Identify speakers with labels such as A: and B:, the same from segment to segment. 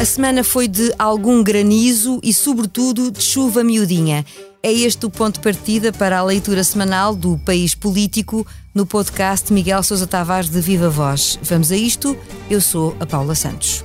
A: A semana foi de algum granizo e, sobretudo, de chuva miudinha. É este o ponto de partida para a leitura semanal do País Político no podcast Miguel Sousa Tavares de Viva Voz. Vamos a isto. Eu sou a Paula Santos.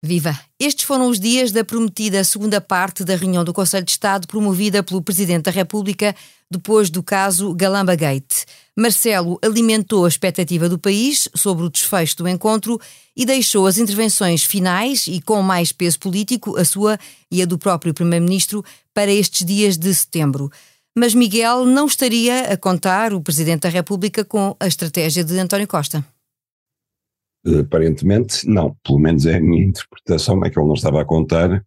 A: Viva! Estes foram os dias da prometida segunda parte da reunião do Conselho de Estado promovida pelo Presidente da República depois do caso Galamba Gate. Marcelo alimentou a expectativa do país sobre o desfecho do encontro e deixou as intervenções finais e com mais peso político, a sua e a do próprio Primeiro-Ministro, para estes dias de setembro. Mas Miguel não estaria a contar o Presidente da República com a estratégia de António Costa.
B: Aparentemente, não. Pelo menos é a minha interpretação, é que ele não estava a contar.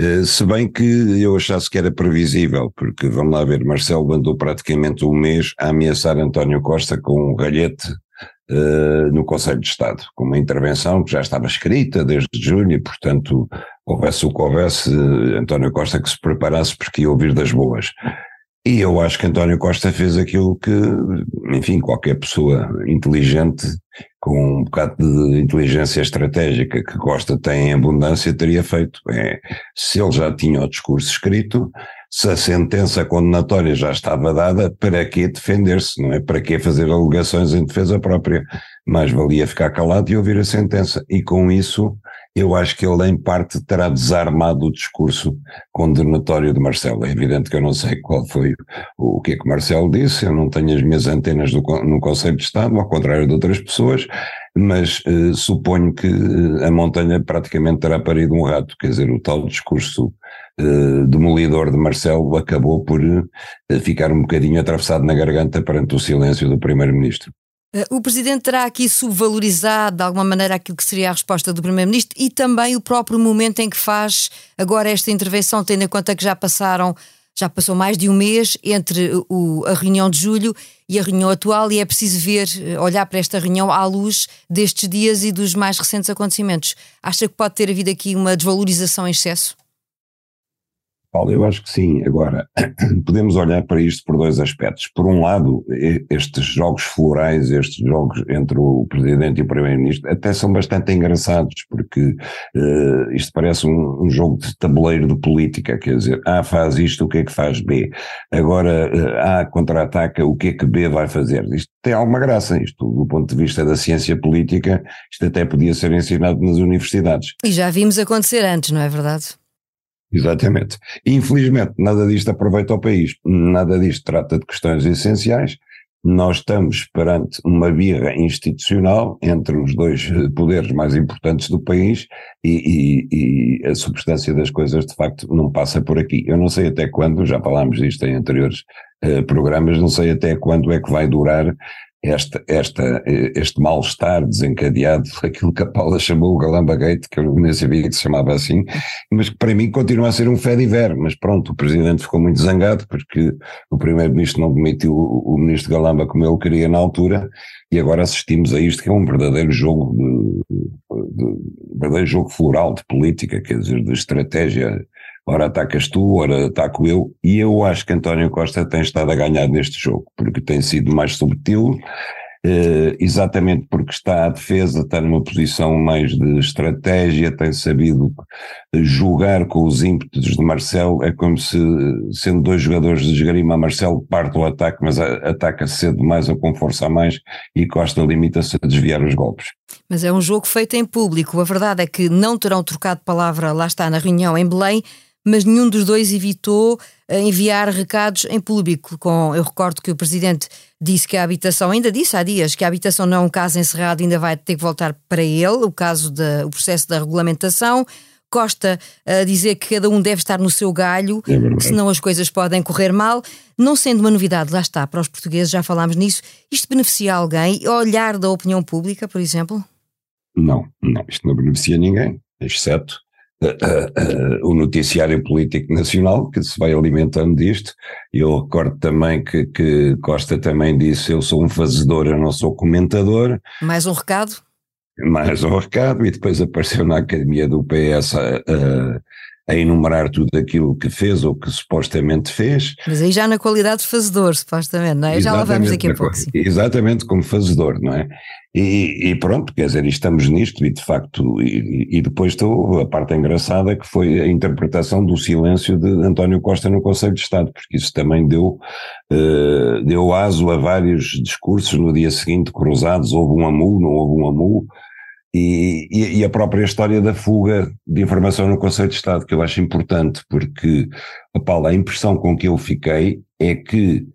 B: Uh, se bem que eu achasse que era previsível, porque vamos lá ver, Marcelo andou praticamente um mês a ameaçar António Costa com um galhete uh, no Conselho de Estado, com uma intervenção que já estava escrita desde junho e, portanto, houvesse o que houvesse, António Costa que se preparasse porque ia ouvir das boas. E eu acho que António Costa fez aquilo que, enfim, qualquer pessoa inteligente, com um bocado de inteligência estratégica que Costa tem em abundância, teria feito. É, se ele já tinha o discurso escrito, se a sentença condenatória já estava dada, para que defender-se? Não é? Para que fazer alegações em defesa própria? Mais valia ficar calado e ouvir a sentença. E com isso eu acho que ele, em parte, terá desarmado o discurso condenatório de Marcelo. É evidente que eu não sei qual foi o, o que é que Marcelo disse, eu não tenho as minhas antenas do, no Conselho de Estado, ao contrário de outras pessoas, mas eh, suponho que eh, a montanha praticamente terá parido um rato, quer dizer, o tal discurso eh, demolidor de Marcelo acabou por eh, ficar um bocadinho atravessado na garganta perante o silêncio do Primeiro-Ministro.
A: Eh, o Presidente terá aqui subvalorizado de alguma maneira aquilo que seria a resposta do Primeiro-Ministro e também o próprio momento em que faz agora esta intervenção, tendo em conta que já passaram, já passou mais de um mês entre o, a reunião de julho e a reunião atual e é preciso ver, eh, olhar para esta reunião à luz destes dias e dos mais recentes acontecimentos. Acha que pode ter havido aqui uma desvalorização em excesso?
B: Paulo, eu acho que sim. Agora, podemos olhar para isto por dois aspectos. Por um lado, estes jogos florais, estes jogos entre o Presidente e o Primeiro-Ministro, até são bastante engraçados, porque uh, isto parece um, um, jogo de tabuleiro de política, quer dizer, A faz isto, o que é que faz B? Agora, uh, A contra-ataca, o que é que B vai fazer? Isto tem alguma graça, isto do ponto de vista da ciência política, isto até podia ser ensinado nas universidades.
A: E já vimos acontecer antes, não é verdade?
B: Exatamente. Infelizmente, nada disto aproveita o país, nada disto trata de questões essenciais. Nós estamos perante uma birra institucional entre os dois poderes mais importantes do país e, e, e, a substância das coisas de facto não passa por aqui. Eu não sei até quando, já falámos disto em anteriores uh, programas, não sei até quando é que vai durar esta, esta, este mal-estar desencadeado, aquilo que a Paula chamou o Galamba Gate, que eu nem sabia que se chamava assim, mas que para mim continua a ser um fé de ver. Mas pronto, o Presidente ficou muito zangado porque o Primeiro-Ministro não demitiu o, o Ministro Galamba como ele queria na altura, e agora assistimos a isto que é um verdadeiro jogo de, de, de verdadeiro jogo floral de política, quer dizer, de estratégia ora atacas tu, ora ataco eu, e eu acho que António Costa tem estado a ganhar neste jogo, porque tem sido mais subtil, eh, exatamente porque está à defesa, está numa posição mais de estratégia, tem sabido jogar com os ímpetos de Marcelo, é como se, sendo dois jogadores de esgrima, Marcelo parte o ataque, mas ataca cedo mais ou com força a mais, e Costa limita-se a desviar os golpes.
A: Mas é um jogo feito em público, a verdade é que não terão trocado palavra, lá está, na reunião em Belém, mas nenhum dos dois evitou eh, enviar recados em público. Com, eu recordo que o Presidente disse que a habitação, ainda disse há dias, que a habitação não é um caso encerrado, ainda vai ter que voltar para ele, o caso do processo da regulamentação. Costa a dizer que cada um deve estar no seu galho, é senão as coisas podem correr mal. Não sendo uma novidade, lá está, para os portugueses, já falámos nisso, isto beneficia alguém? Olhar da opinião pública, por exemplo?
B: Não, não, isto não beneficia ninguém, exceto uh, uh, uh, o noticiário político nacional, que se vai alimentando disto. Eu recordo também que, que Costa também disse: Eu sou um fazedor, eu não sou comentador.
A: Mais um recado?
B: Mais um recado, e depois apareceu na academia do PS a, enumerar tudo aquilo que fez ou que supostamente fez.
A: Mas aí já na qualidade de fazedor, supostamente, não é? Exatamente, já lá vamos daqui a pouco. Sim.
B: Exatamente, como fazedor, não é? E, e, pronto, quer dizer, estamos nisto e de facto, e, e, depois estou a parte engraçada que foi a interpretação do silêncio de António Costa no Conselho de Estado, porque isso também deu, uh, deu aso a vários discursos no dia seguinte cruzados, houve um amu, não houve um amu, e, e, a própria história da fuga de informação no Conselho de Estado, que eu acho importante, porque, Paulo, a impressão com que eu fiquei é que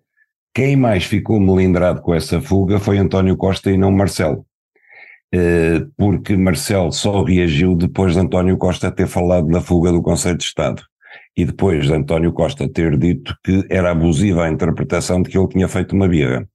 B: quem mais ficou melindrado com essa fuga foi António Costa e não Marcelo. Eh, porque Marcelo só reagiu depois de António Costa ter falado da fuga do Conselho de Estado. E depois de António Costa ter dito que era abusiva a interpretação de que ele tinha feito uma birra.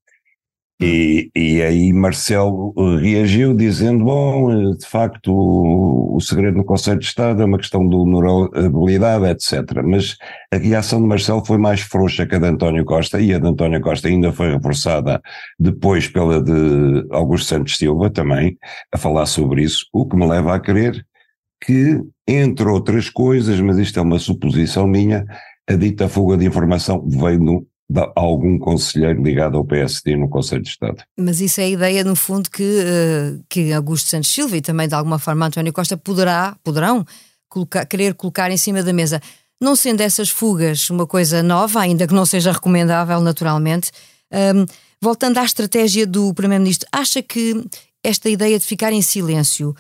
B: E, e aí Marcelo eh, reagiu dizendo, bom, eh, de facto o, o, segredo no Conselho de Estado é uma questão de honorabilidade, etc. Mas a reação de Marcelo foi mais frouxa que a de António Costa e a de António Costa ainda foi reforçada depois pela de Augusto Santos Silva também, a falar sobre isso, o que me leva a crer que, entre outras coisas, mas isto é uma suposição minha, a dita fuga de informação veio no, algum conselheiro ligado ao PSD no Conselho de Estado.
A: Mas isso é a ideia, no fundo, que, uh, que Augusto Santos Silva e também, de alguma forma, António Costa poderá, poderão colocar, querer colocar em cima da mesa. Não sendo essas fugas uma coisa nova, ainda que não seja recomendável, naturalmente, um, voltando à estratégia do Primeiro-Ministro, acha que esta ideia de ficar em silêncio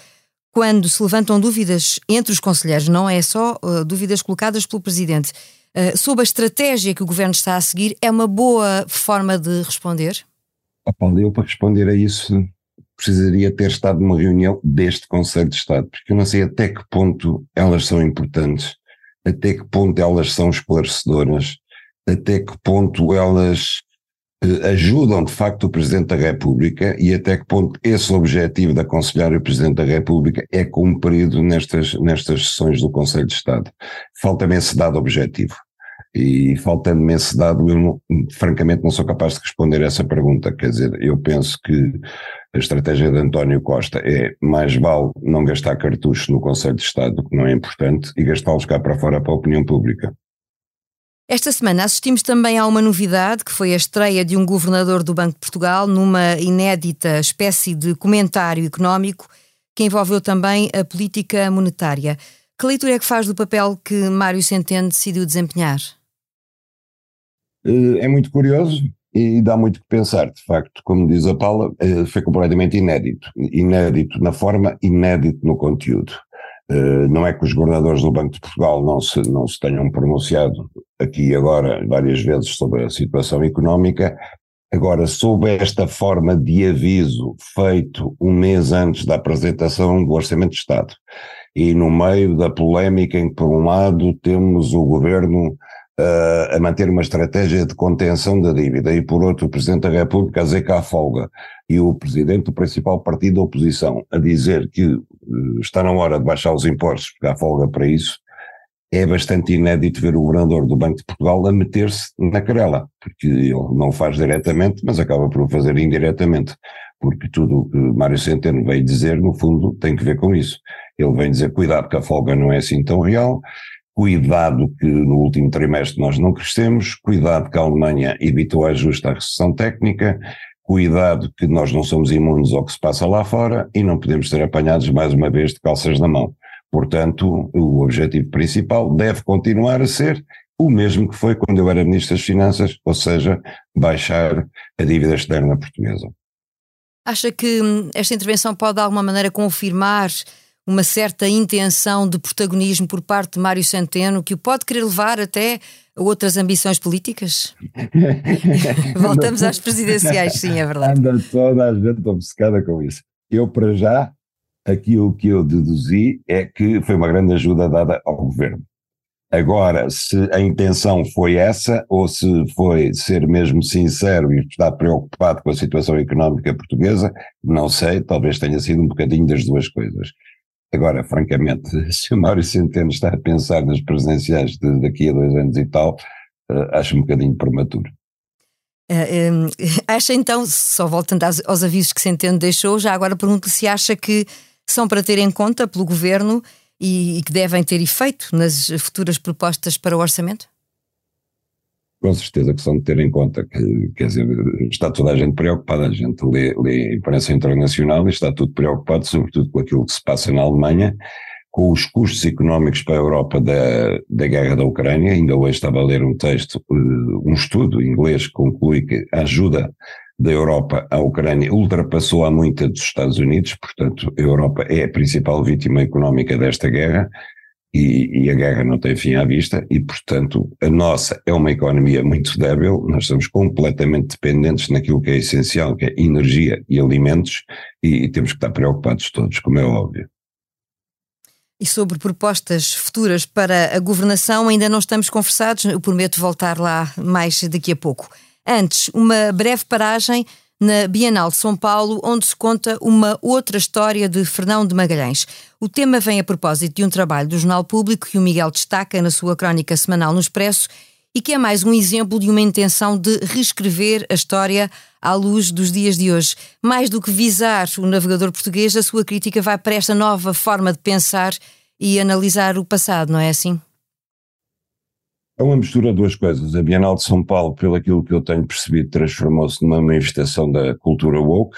A: quando se levantam dúvidas entre os conselheiros, não é só uh, dúvidas colocadas pelo Presidente, uh, sobre a estratégia que o governo está a seguir, é uma boa forma de responder?
B: Paulo, eu para responder a isso precisaria ter estado numa reunião deste Conselho de Estado, porque eu não sei até que ponto elas são importantes, até que ponto elas são esclarecedoras, até que ponto elas eh, ajudam de facto o Presidente da República e até que ponto esse objetivo de aconselhar o Presidente da República é cumprido nestas, nestas sessões do Conselho de Estado. Falta-me esse dado objetivo. E faltando-me esse dado, eu não, francamente não sou capaz de responder essa pergunta. Quer dizer, eu penso que a estratégia de António Costa é mais vale não gastar cartuchos no Conselho de Estado, que não é importante, e gastá-los cá para fora para a opinião pública.
A: Esta semana assistimos também a uma novidade, que foi a estreia de um governador do Banco de Portugal numa inédita espécie de comentário económico que envolveu também a política monetária. Que leitura é que faz do papel que Mário Centeno decidiu desempenhar?
B: Eh, é muito curioso e dá muito que pensar, de facto, como diz a Paula, eh, foi completamente inédito. Inédito na forma, inédito no conteúdo. Eh, não é que os governadores do Banco de Portugal não se, não se tenham pronunciado aqui agora várias vezes sobre a situação económica, agora sob esta forma de aviso feito um mês antes da apresentação do Orçamento de Estado e no meio da polémica em que por um lado temos o governo uh, a manter uma estratégia de contenção da dívida e por outro o Presidente da República a dizer que há folga e o Presidente do principal partido da oposição a dizer que uh, está na hora de baixar os impostos porque há folga para isso, é bastante inédito ver o governador do Banco de Portugal a meter-se na querela, porque ele não o faz diretamente, mas acaba por o fazer indiretamente, porque tudo o que Mário Centeno veio dizer, no fundo, tem que ver com isso. Ele vem dizer, cuidado que a folga não é assim tão real, Cuidado que no último trimestre nós não crescemos, cuidado que a Alemanha evitou a justa recessão técnica, cuidado que nós não somos imunes ao que se passa lá fora e não podemos ser apanhados mais uma vez de calças na mão. Portanto, o objetivo principal deve continuar a ser o mesmo que foi quando eu era Ministro das Finanças, ou seja, baixar a dívida externa portuguesa.
A: Acha que hum, esta intervenção pode de alguma maneira confirmar uma certa intenção de protagonismo por parte de Mário Centeno que o pode querer levar até a outras ambições políticas? Voltamos às presidenciais, sim, é verdade.
B: Anda toda a gente obcecada com isso. Eu, para já, Aquilo que eu deduzi é que foi uma grande ajuda dada ao governo. Agora, se a intenção foi essa, ou se foi ser mesmo sincero e estar preocupado com a situação económica portuguesa, não sei, talvez tenha sido um bocadinho das duas coisas. Agora, francamente, se o Mário Centeno está a pensar nas presidenciais de, daqui a dois anos e tal, uh, acho um bocadinho prematuro.
A: Uh, um, acha então, só voltando aos, aos avisos que Centeno deixou, já agora pergunto-lhe se acha que são para ter em conta pelo governo e, e que devem ter efeito nas futuras propostas para o orçamento?
B: Com certeza que são de ter em conta que, quer dizer, está toda a gente preocupada, a gente lê, lê a imprensa internacional e está tudo preocupado, sobretudo com aquilo que se passa na Alemanha, com os custos económicos para a Europa da, da guerra da Ucrânia. Ainda hoje estava a ler um texto, eh, um estudo inglês que conclui que a ajuda da Europa à Ucrânia ultrapassou a muita dos Estados Unidos, portanto, a Europa é a principal vítima económica desta guerra e, e, a guerra não tem fim à vista e, portanto, a nossa é uma economia muito débil, nós estamos completamente dependentes naquilo que é essencial, que é energia e alimentos e, e temos que estar preocupados todos, como é óbvio.
A: E sobre propostas futuras para a governação, ainda não estamos conversados, eu prometo voltar lá mais daqui a pouco. Antes, uma breve paragem na Bienal de São Paulo, onde se conta uma outra história de Fernão de Magalhães. O tema vem a propósito de um trabalho do Jornal Público que o Miguel destaca na sua crónica semanal no Expresso e que é mais um exemplo de uma intenção de reescrever a história à luz dos dias de hoje. Mais do que visar o navegador português, a sua crítica vai para esta nova forma de pensar e analisar o passado, não é assim?
B: É uma mistura de duas coisas. A Bienal de São Paulo, pelo aquilo que eu tenho percebido, transformou-se numa manifestação da cultura woke.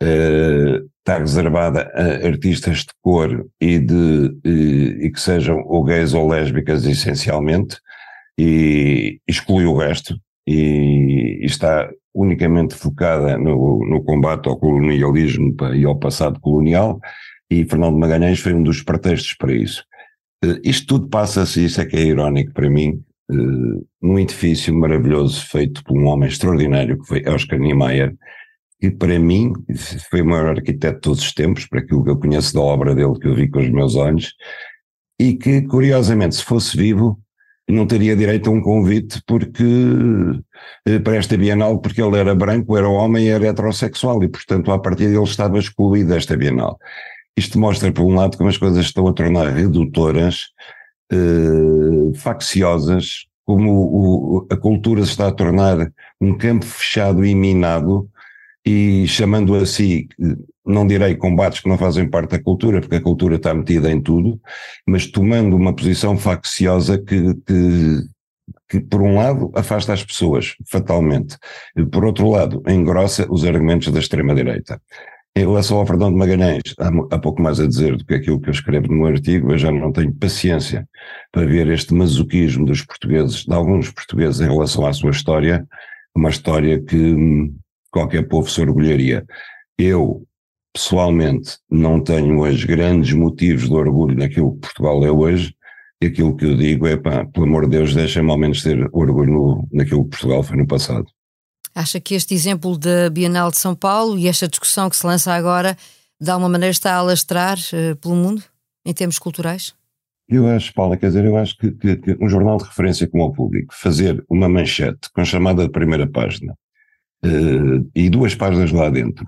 B: Uh, está reservada a artistas de cor e, de, e, e que sejam ou gays ou lésbicas essencialmente, e exclui o resto, e, e está unicamente focada no, no, combate ao colonialismo e ao passado colonial, e Fernando Magalhães foi um dos pretextos para isso. Uh, isto tudo passa-se, isso é que é irónico para mim, uh, num edifício maravilhoso feito por um homem extraordinário que foi Oscar Niemeyer, que para mim foi o maior arquiteto de todos os tempos, para aquilo que eu conheço da obra dele, que eu vi com os meus olhos, e que, curiosamente, se fosse vivo, não teria direito a um convite porque eh, para esta Bienal, porque ele era branco, era homem e era heterossexual, e portanto, a partir dele estava excluído desta Bienal. Isto mostra, por um lado, como as coisas estão a tornar redutoras eh, facciosas, como o, a cultura se está a tornar um campo fechado e minado, e chamando a si, não direi combates que não fazem parte da cultura, porque a cultura está metida em tudo, mas tomando uma posição facciosa que, que, que por um lado, afasta as pessoas, fatalmente, por outro lado, engrossa os argumentos da extrema-direita. Em relação ao Fernando de Magalhães, há, há, pouco mais a dizer do que aquilo que eu escrevo no artigo, eu já não tenho paciência para ver este masoquismo dos portugueses, de alguns portugueses em relação à sua história, uma história que hum, qualquer povo se orgulharia. Eu, pessoalmente, não tenho hoje grandes motivos de orgulho naquilo que Portugal é hoje, e aquilo que eu digo é, pá, pelo amor de Deus, deixem-me ao menos ter orgulho no, naquilo que Portugal foi no passado.
A: Acha que este exemplo da Bienal de São Paulo e esta discussão que se lança agora, de alguma maneira está a alastrar uh, pelo mundo, em termos culturais?
B: Eu acho, Paula, quer dizer, eu acho que, que, que, um jornal de referência como o público, fazer uma manchete com a chamada de primeira página uh, e duas páginas lá dentro,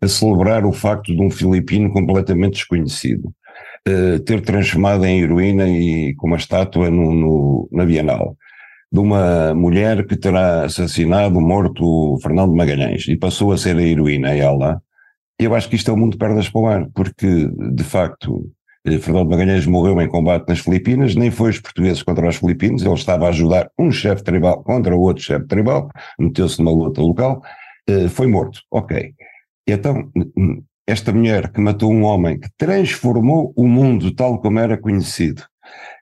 B: a celebrar o facto de um filipino completamente desconhecido uh, ter transformado em heroína e com uma estátua no, no, na Bienal, de uma mulher que terá assassinado, morto Fernando Magalhães e passou a ser a heroína ela, eu acho que isto é o mundo de pernas para o ar, porque de facto eh, Fernando Magalhães morreu em combate nas Filipinas, nem foi os portugueses contra os filipinos, ele estava a ajudar um chefe tribal contra o outro chefe tribal, meteu-se numa luta local, eh, foi morto, ok. Então, esta mulher que matou um homem que transformou o mundo tal como era conhecido,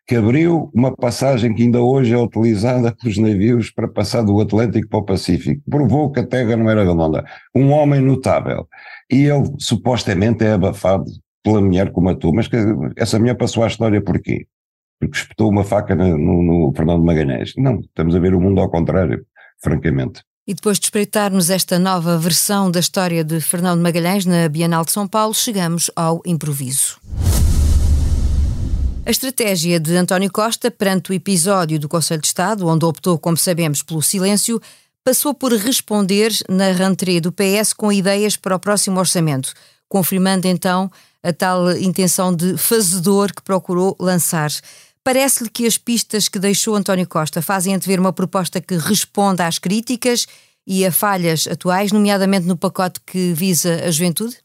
B: que abriu uma passagem que ainda hoje é utilizada pelos navios para passar do Atlântico para o Pacífico. Provou que a Terra não era redonda. Um homem notável. E ele supostamente é abafado pela mulher que o matou. Mas que, essa mulher passou a história por quê? Porque espetou uma faca no, no, no Fernando Magalhães. Não, estamos a ver o mundo ao contrário, francamente.
A: E depois de espreitarmos esta nova versão da história de Fernando Magalhães na Bienal de São Paulo, chegamos ao improviso. A estratégia de António Costa perante o episódio do Conselho de Estado, onde optou, como sabemos, pelo silêncio, passou por responder na rentrée do PS com ideias para o próximo orçamento, confirmando então a tal intenção de fazedor que procurou lançar. Parece-lhe que as pistas que deixou António Costa fazem antever uma proposta que responda às críticas e a falhas atuais, nomeadamente no pacote que visa a juventude?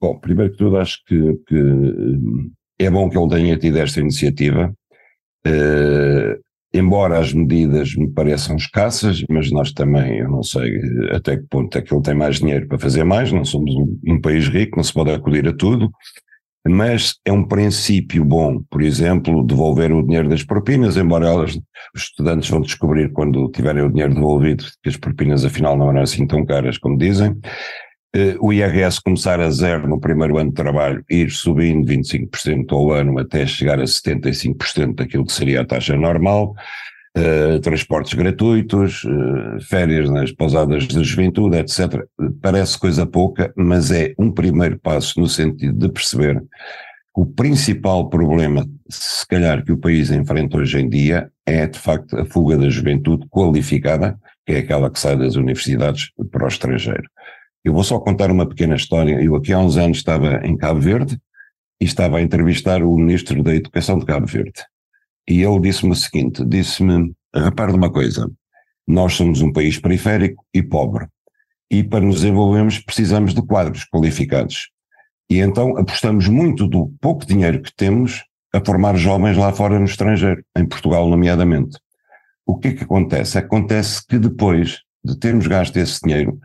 B: Bom, primeiro que tudo, acho que, que eh, é bom que ele tenha tido esta iniciativa. Uh, embora as medidas me pareçam escassas, mas nós também, eu não sei até que ponto é que ele tem mais dinheiro para fazer mais, não somos um, um país rico, não se pode acudir a tudo, mas é um princípio bom, por exemplo, devolver o dinheiro das propinas, embora elas, os estudantes vão descobrir quando tiverem o dinheiro devolvido que as propinas afinal não eram assim tão caras como dizem. Eh, o IRS começar a zero no primeiro ano de trabalho, ir subindo 25% ao ano até chegar a 75% daquilo que seria a taxa normal, uh, transportes gratuitos, uh, férias nas pousadas de juventude, etc. Parece coisa pouca, mas é um primeiro passo no sentido de perceber o principal problema, se calhar, que o país enfrenta hoje em dia é, de facto, a fuga da juventude qualificada, que é aquela que sai das universidades para o estrangeiro. Eu vou só contar uma pequena história. Eu aqui há uns anos estava em Cabo Verde e estava a entrevistar o Ministro da Educação de Cabo Verde. E ele disse-me o seguinte: disse-me, repare uma coisa, nós somos um país periférico e pobre, e para nos desenvolvermos precisamos de quadros qualificados. E então apostamos muito do pouco dinheiro que temos a formar jovens lá fora no estrangeiro, em Portugal nomeadamente. O que é que acontece? Acontece que depois de termos gasto esse dinheiro,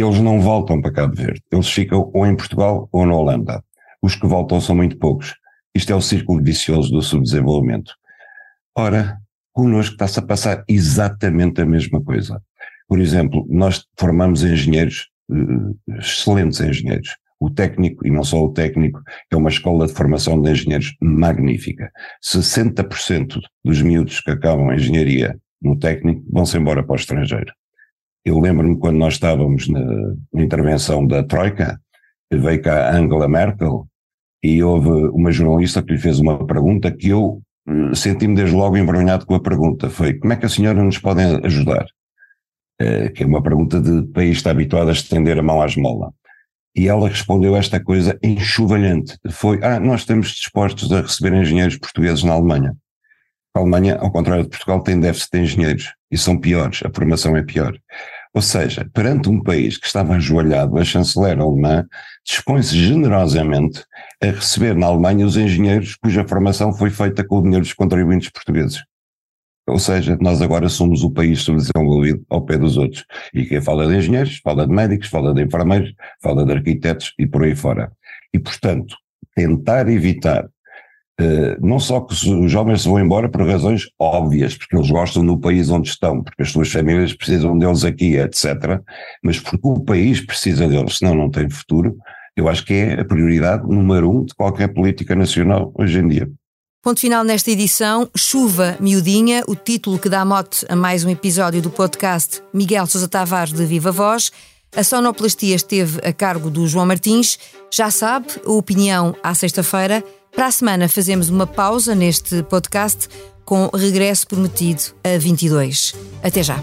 B: eles não voltam para Cabo Verde, eles ficam ou em Portugal ou na Holanda. Os que voltam são muito poucos. Isto é o círculo vicioso do subdesenvolvimento. Ora, connosco está-se a passar exatamente a mesma coisa. Por exemplo, nós formamos engenheiros, eh, excelentes engenheiros. O técnico, e não só o técnico, é uma escola de formação de engenheiros magnífica. 60% dos miúdos que acabam a engenharia no técnico vão-se embora para o estrangeiro. Eu lembro-me quando nós estávamos na, na intervenção da Troika, veio cá Angela Merkel e houve uma jornalista que lhe fez uma pergunta que eu eh, senti-me desde logo envergonhado com a pergunta. Foi, como é que a senhora nos pode ajudar? Uh, que é uma pergunta de país está habituado a estender a mão à esmola. E ela respondeu esta coisa enxovalhante. Foi, ah, nós estamos dispostos a receber engenheiros portugueses na Alemanha. A Alemanha, ao contrário de Portugal, tem déficit de engenheiros. E são piores, a formação é pior. Ou seja, perante um país que estava ajoelhado, a chanceler alemã dispõe-se generosamente a receber na Alemanha os engenheiros cuja formação foi feita com o dinheiro dos contribuintes portugueses. Ou seja, nós agora somos o país subdesenvolvido ao pé dos outros. E quem fala de engenheiros, fala de médicos, fala de enfermeiros, fala de arquitetos e por aí fora. E, portanto, tentar evitar não só que os jovens se vão embora por razões óbvias, porque eles gostam do país onde estão, porque as suas famílias precisam deles aqui, etc., mas porque o país precisa deles, senão não tem futuro, eu acho que é a prioridade número um de qualquer política nacional hoje em dia.
A: Ponto final nesta edição, Chuva Miudinha, o título que dá mote a mais um episódio do podcast Miguel Sousa Tavares de Viva Voz. A sonoplastia esteve a cargo do João Martins. Já sabe, a opinião à sexta-feira. Para a semana fazemos uma pausa neste podcast com regresso prometido a 22. Até já.